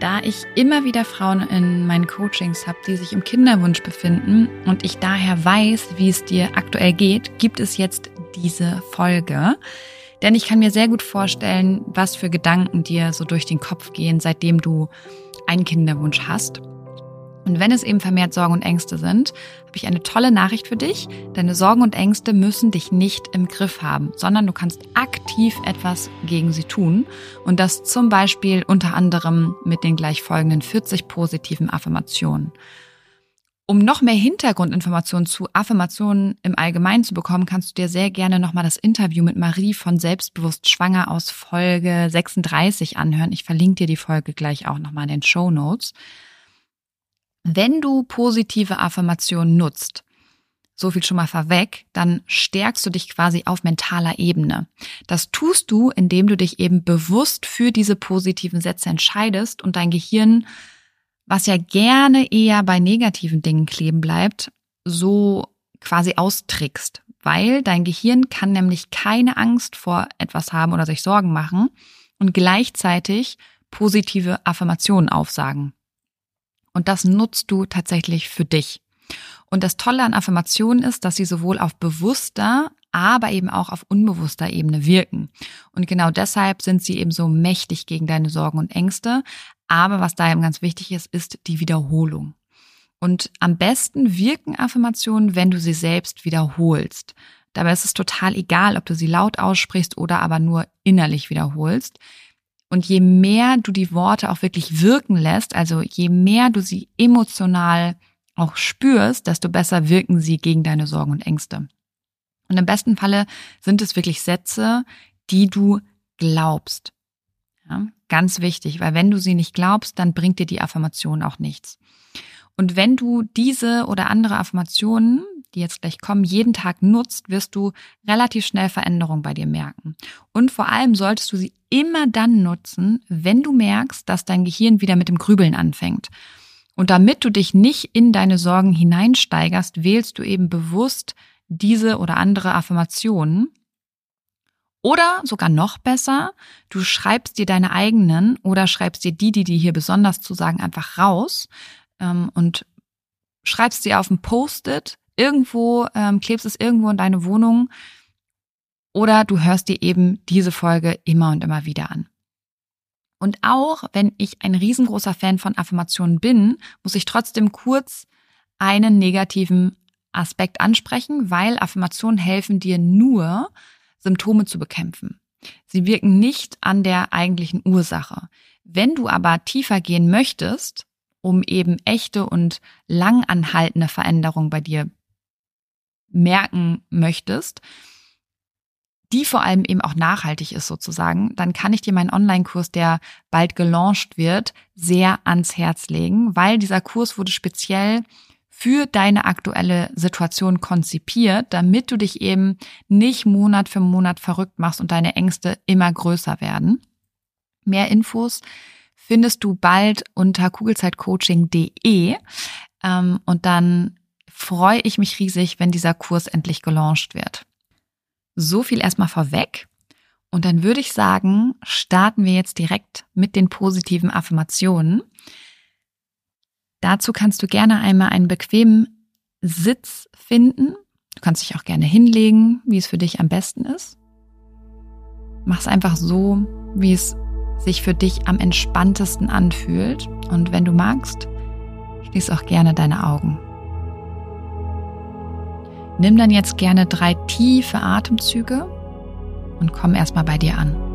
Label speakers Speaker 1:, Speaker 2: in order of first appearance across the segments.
Speaker 1: Da ich immer wieder Frauen in meinen Coachings habe, die sich im Kinderwunsch befinden und ich daher weiß, wie es dir aktuell geht, gibt es jetzt diese Folge. Denn ich kann mir sehr gut vorstellen, was für Gedanken dir so durch den Kopf gehen, seitdem du einen Kinderwunsch hast. Und wenn es eben vermehrt Sorgen und Ängste sind, habe ich eine tolle Nachricht für dich. Deine Sorgen und Ängste müssen dich nicht im Griff haben, sondern du kannst aktiv etwas gegen sie tun. Und das zum Beispiel unter anderem mit den gleich folgenden 40 positiven Affirmationen. Um noch mehr Hintergrundinformationen zu Affirmationen im Allgemeinen zu bekommen, kannst du dir sehr gerne nochmal das Interview mit Marie von Selbstbewusst Schwanger aus Folge 36 anhören. Ich verlinke dir die Folge gleich auch nochmal in den Show Notes. Wenn du positive Affirmationen nutzt, so viel schon mal vorweg, dann stärkst du dich quasi auf mentaler Ebene. Das tust du, indem du dich eben bewusst für diese positiven Sätze entscheidest und dein Gehirn, was ja gerne eher bei negativen Dingen kleben bleibt, so quasi austrickst. Weil dein Gehirn kann nämlich keine Angst vor etwas haben oder sich Sorgen machen und gleichzeitig positive Affirmationen aufsagen. Und das nutzt du tatsächlich für dich. Und das Tolle an Affirmationen ist, dass sie sowohl auf bewusster, aber eben auch auf unbewusster Ebene wirken. Und genau deshalb sind sie eben so mächtig gegen deine Sorgen und Ängste. Aber was da eben ganz wichtig ist, ist die Wiederholung. Und am besten wirken Affirmationen, wenn du sie selbst wiederholst. Dabei ist es total egal, ob du sie laut aussprichst oder aber nur innerlich wiederholst. Und je mehr du die Worte auch wirklich wirken lässt, also je mehr du sie emotional auch spürst, desto besser wirken sie gegen deine Sorgen und Ängste. Und im besten Falle sind es wirklich Sätze, die du glaubst. Ja, ganz wichtig, weil wenn du sie nicht glaubst, dann bringt dir die Affirmation auch nichts. Und wenn du diese oder andere Affirmationen die jetzt gleich kommen, jeden Tag nutzt, wirst du relativ schnell Veränderungen bei dir merken. Und vor allem solltest du sie immer dann nutzen, wenn du merkst, dass dein Gehirn wieder mit dem Grübeln anfängt. Und damit du dich nicht in deine Sorgen hineinsteigerst, wählst du eben bewusst diese oder andere Affirmationen. Oder sogar noch besser, du schreibst dir deine eigenen oder schreibst dir die, die dir hier besonders zu sagen, einfach raus ähm, und schreibst sie auf ein Post-it irgendwo, ähm, klebst es irgendwo in deine Wohnung oder du hörst dir eben diese Folge immer und immer wieder an. Und auch wenn ich ein riesengroßer Fan von Affirmationen bin, muss ich trotzdem kurz einen negativen Aspekt ansprechen, weil Affirmationen helfen dir nur, Symptome zu bekämpfen. Sie wirken nicht an der eigentlichen Ursache. Wenn du aber tiefer gehen möchtest, um eben echte und langanhaltende Veränderungen bei dir merken möchtest, die vor allem eben auch nachhaltig ist sozusagen, dann kann ich dir meinen Online-Kurs, der bald gelauncht wird, sehr ans Herz legen, weil dieser Kurs wurde speziell für deine aktuelle Situation konzipiert, damit du dich eben nicht Monat für Monat verrückt machst und deine Ängste immer größer werden. Mehr Infos findest du bald unter kugelzeitcoaching.de ähm, und dann freue ich mich riesig, wenn dieser Kurs endlich gelauncht wird. So viel erstmal vorweg. Und dann würde ich sagen, starten wir jetzt direkt mit den positiven Affirmationen. Dazu kannst du gerne einmal einen bequemen Sitz finden. Du kannst dich auch gerne hinlegen, wie es für dich am besten ist. Mach es einfach so, wie es sich für dich am entspanntesten anfühlt. Und wenn du magst, schließ auch gerne deine Augen. Nimm dann jetzt gerne drei tiefe Atemzüge und komm erstmal bei dir an.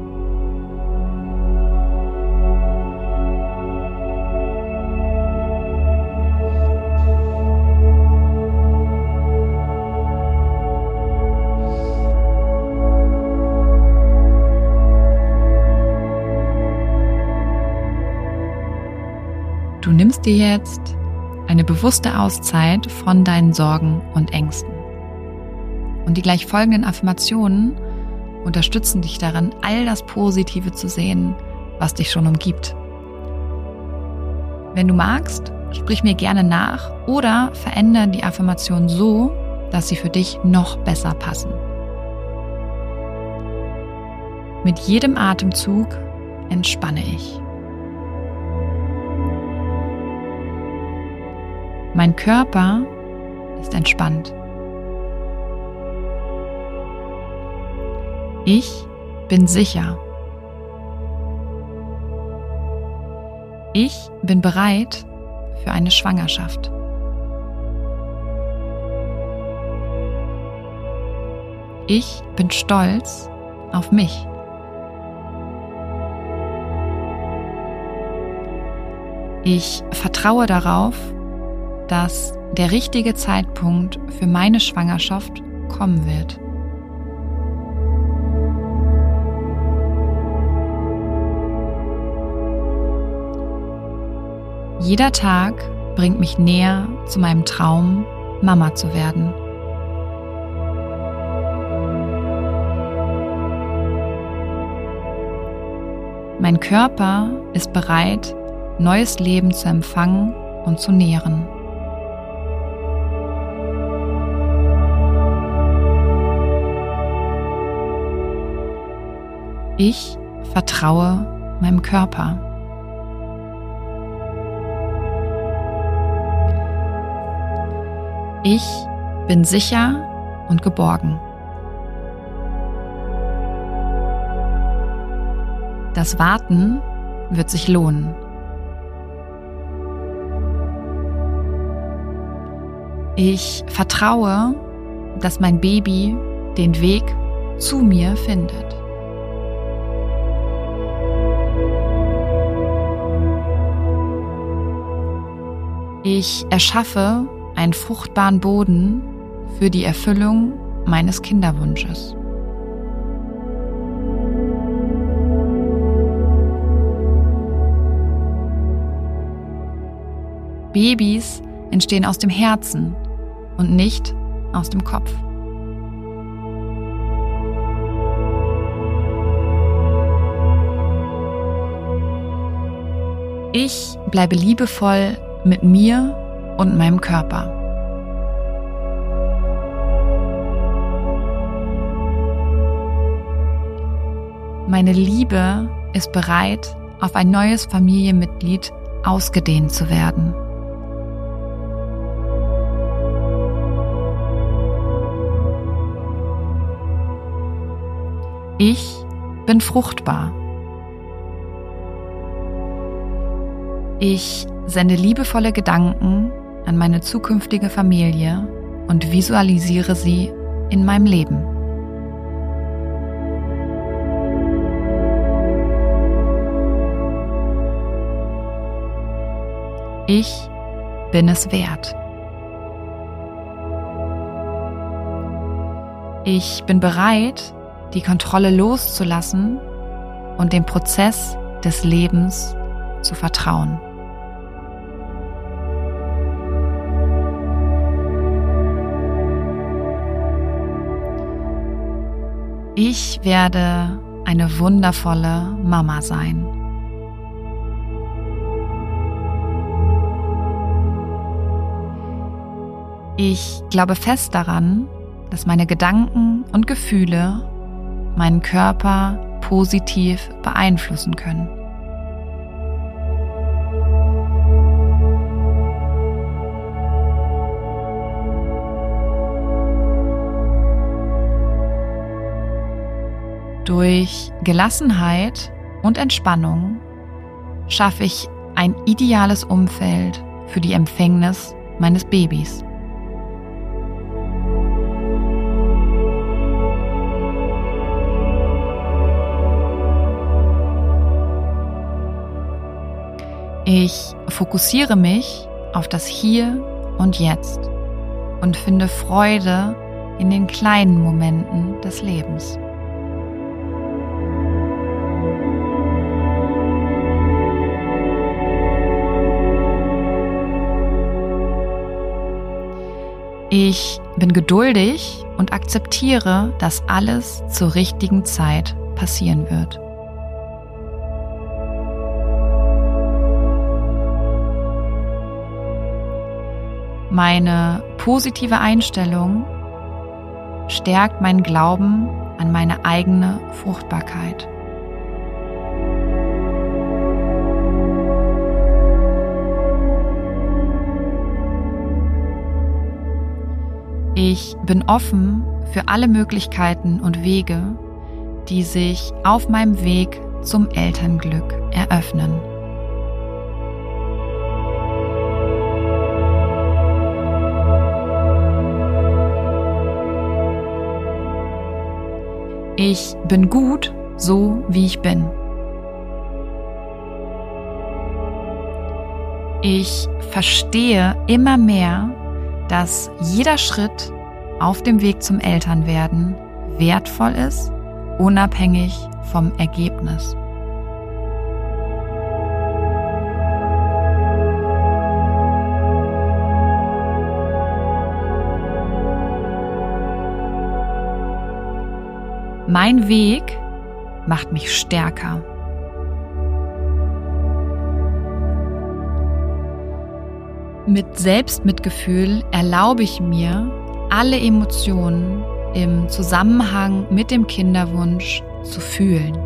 Speaker 1: Nimmst dir jetzt eine bewusste Auszeit von deinen Sorgen und Ängsten. Und die gleich folgenden Affirmationen unterstützen dich darin, all das Positive zu sehen, was dich schon umgibt. Wenn du magst, sprich mir gerne nach oder verändere die Affirmation so, dass sie für dich noch besser passen. Mit jedem Atemzug entspanne ich. Mein Körper ist entspannt. Ich bin sicher. Ich bin bereit für eine Schwangerschaft. Ich bin stolz auf mich. Ich vertraue darauf, dass der richtige Zeitpunkt für meine Schwangerschaft kommen wird. Jeder Tag bringt mich näher zu meinem Traum, Mama zu werden. Mein Körper ist bereit, neues Leben zu empfangen und zu nähren. Ich vertraue meinem Körper. Ich bin sicher und geborgen. Das Warten wird sich lohnen. Ich vertraue, dass mein Baby den Weg zu mir findet. Ich erschaffe einen fruchtbaren Boden für die Erfüllung meines Kinderwunsches. Babys entstehen aus dem Herzen und nicht aus dem Kopf. Ich bleibe liebevoll mit mir und meinem Körper. Meine Liebe ist bereit, auf ein neues Familienmitglied ausgedehnt zu werden. Ich bin fruchtbar. Ich sende liebevolle Gedanken an meine zukünftige Familie und visualisiere sie in meinem Leben. Ich bin es wert. Ich bin bereit, die Kontrolle loszulassen und dem Prozess des Lebens zu vertrauen. Ich werde eine wundervolle Mama sein. Ich glaube fest daran, dass meine Gedanken und Gefühle meinen Körper positiv beeinflussen können. Durch Gelassenheit und Entspannung schaffe ich ein ideales Umfeld für die Empfängnis meines Babys. Ich fokussiere mich auf das Hier und Jetzt und finde Freude in den kleinen Momenten des Lebens. Ich bin geduldig und akzeptiere, dass alles zur richtigen Zeit passieren wird. Meine positive Einstellung stärkt meinen Glauben an meine eigene Fruchtbarkeit. Ich bin offen für alle Möglichkeiten und Wege, die sich auf meinem Weg zum Elternglück eröffnen. Ich bin gut, so wie ich bin. Ich verstehe immer mehr, dass jeder Schritt auf dem Weg zum Elternwerden wertvoll ist, unabhängig vom Ergebnis. Mein Weg macht mich stärker. Mit Selbstmitgefühl erlaube ich mir, alle Emotionen im Zusammenhang mit dem Kinderwunsch zu fühlen.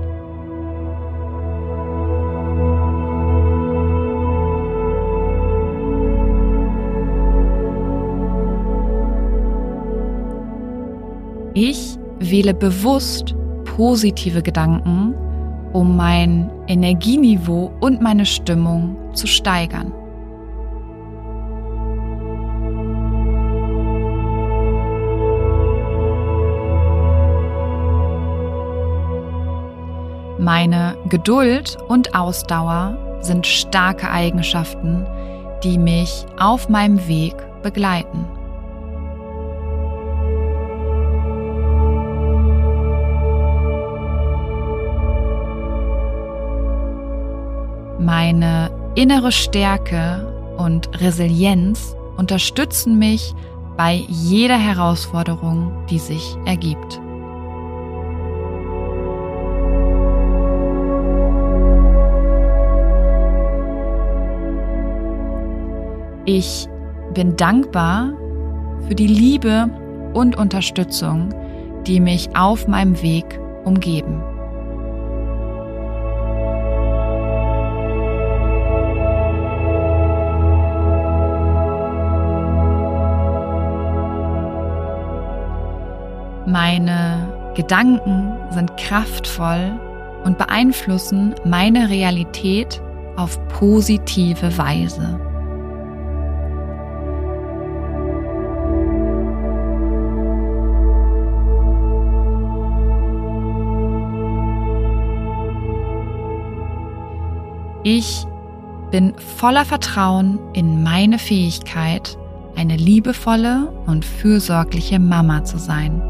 Speaker 1: Ich wähle bewusst positive Gedanken, um mein Energieniveau und meine Stimmung zu steigern. Meine Geduld und Ausdauer sind starke Eigenschaften, die mich auf meinem Weg begleiten. Meine innere Stärke und Resilienz unterstützen mich bei jeder Herausforderung, die sich ergibt. Ich bin dankbar für die Liebe und Unterstützung, die mich auf meinem Weg umgeben. Meine Gedanken sind kraftvoll und beeinflussen meine Realität auf positive Weise. Ich bin voller Vertrauen in meine Fähigkeit, eine liebevolle und fürsorgliche Mama zu sein.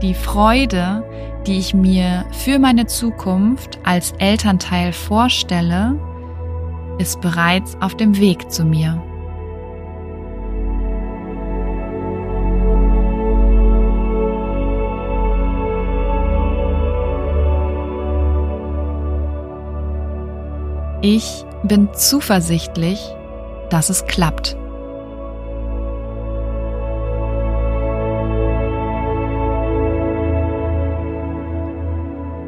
Speaker 1: Die Freude, die ich mir für meine Zukunft als Elternteil vorstelle, ist bereits auf dem Weg zu mir. Ich bin zuversichtlich, dass es klappt.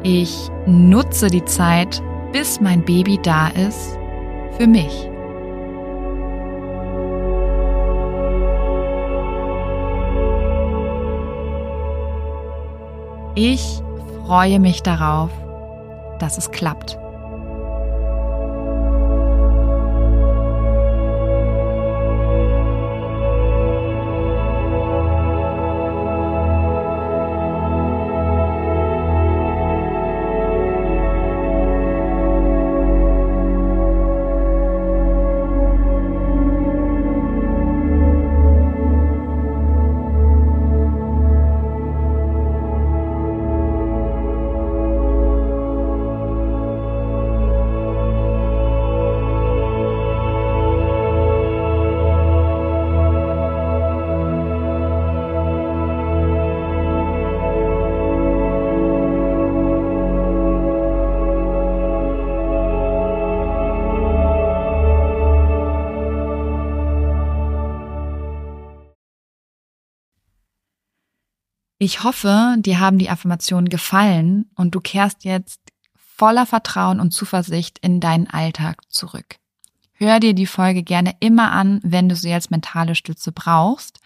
Speaker 1: Ich nutze die Zeit, bis mein Baby da ist, für mich. Ich freue mich darauf, dass es klappt. Ich hoffe, dir haben die Affirmationen gefallen und du kehrst jetzt voller Vertrauen und Zuversicht in deinen Alltag zurück. Hör dir die Folge gerne immer an, wenn du sie als mentale Stütze brauchst.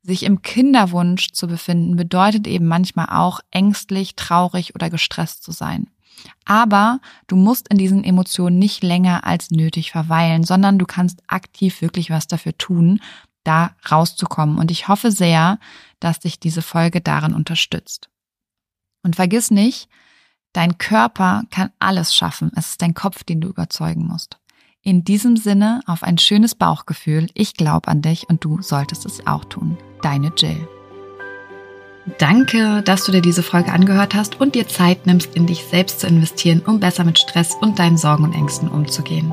Speaker 1: Sich im Kinderwunsch zu befinden bedeutet eben manchmal auch ängstlich, traurig oder gestresst zu sein. Aber du musst in diesen Emotionen nicht länger als nötig verweilen, sondern du kannst aktiv wirklich was dafür tun, da rauszukommen. Und ich hoffe sehr, dass dich diese Folge darin unterstützt. Und vergiss nicht, dein Körper kann alles schaffen. Es ist dein Kopf, den du überzeugen musst. In diesem Sinne auf ein schönes Bauchgefühl. Ich glaube an dich und du solltest es auch tun. Deine Jill. Danke, dass du dir diese Folge angehört hast und dir Zeit nimmst, in dich selbst zu investieren, um besser mit Stress und deinen Sorgen und Ängsten umzugehen.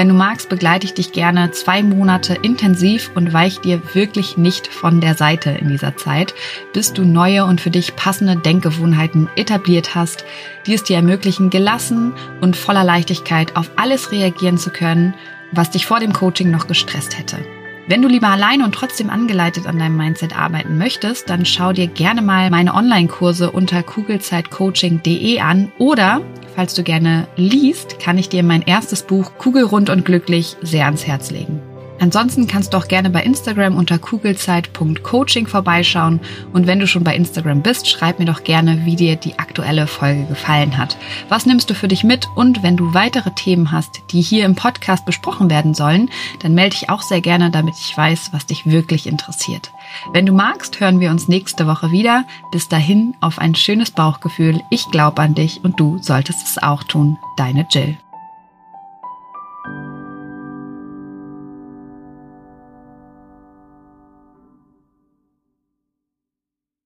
Speaker 1: Wenn du magst, begleite ich dich gerne zwei Monate intensiv und weich dir wirklich nicht von der Seite in dieser Zeit, bis du neue und für dich passende Denkgewohnheiten etabliert hast, die es dir ermöglichen, gelassen und voller Leichtigkeit auf alles reagieren zu können, was dich vor dem Coaching noch gestresst hätte. Wenn du lieber alleine und trotzdem angeleitet an deinem Mindset arbeiten möchtest, dann schau dir gerne mal meine Online-Kurse unter kugelzeitcoaching.de an oder falls du gerne liest, kann ich dir mein erstes Buch Kugelrund und glücklich sehr ans Herz legen. Ansonsten kannst du auch gerne bei Instagram unter kugelzeit.coaching vorbeischauen und wenn du schon bei Instagram bist, schreib mir doch gerne, wie dir die aktuelle Folge gefallen hat. Was nimmst du für dich mit und wenn du weitere Themen hast, die hier im Podcast besprochen werden sollen, dann melde dich auch sehr gerne, damit ich weiß, was dich wirklich interessiert. Wenn du magst, hören wir uns nächste Woche wieder. Bis dahin auf ein schönes Bauchgefühl. Ich glaube an dich und du solltest es auch tun. Deine Jill.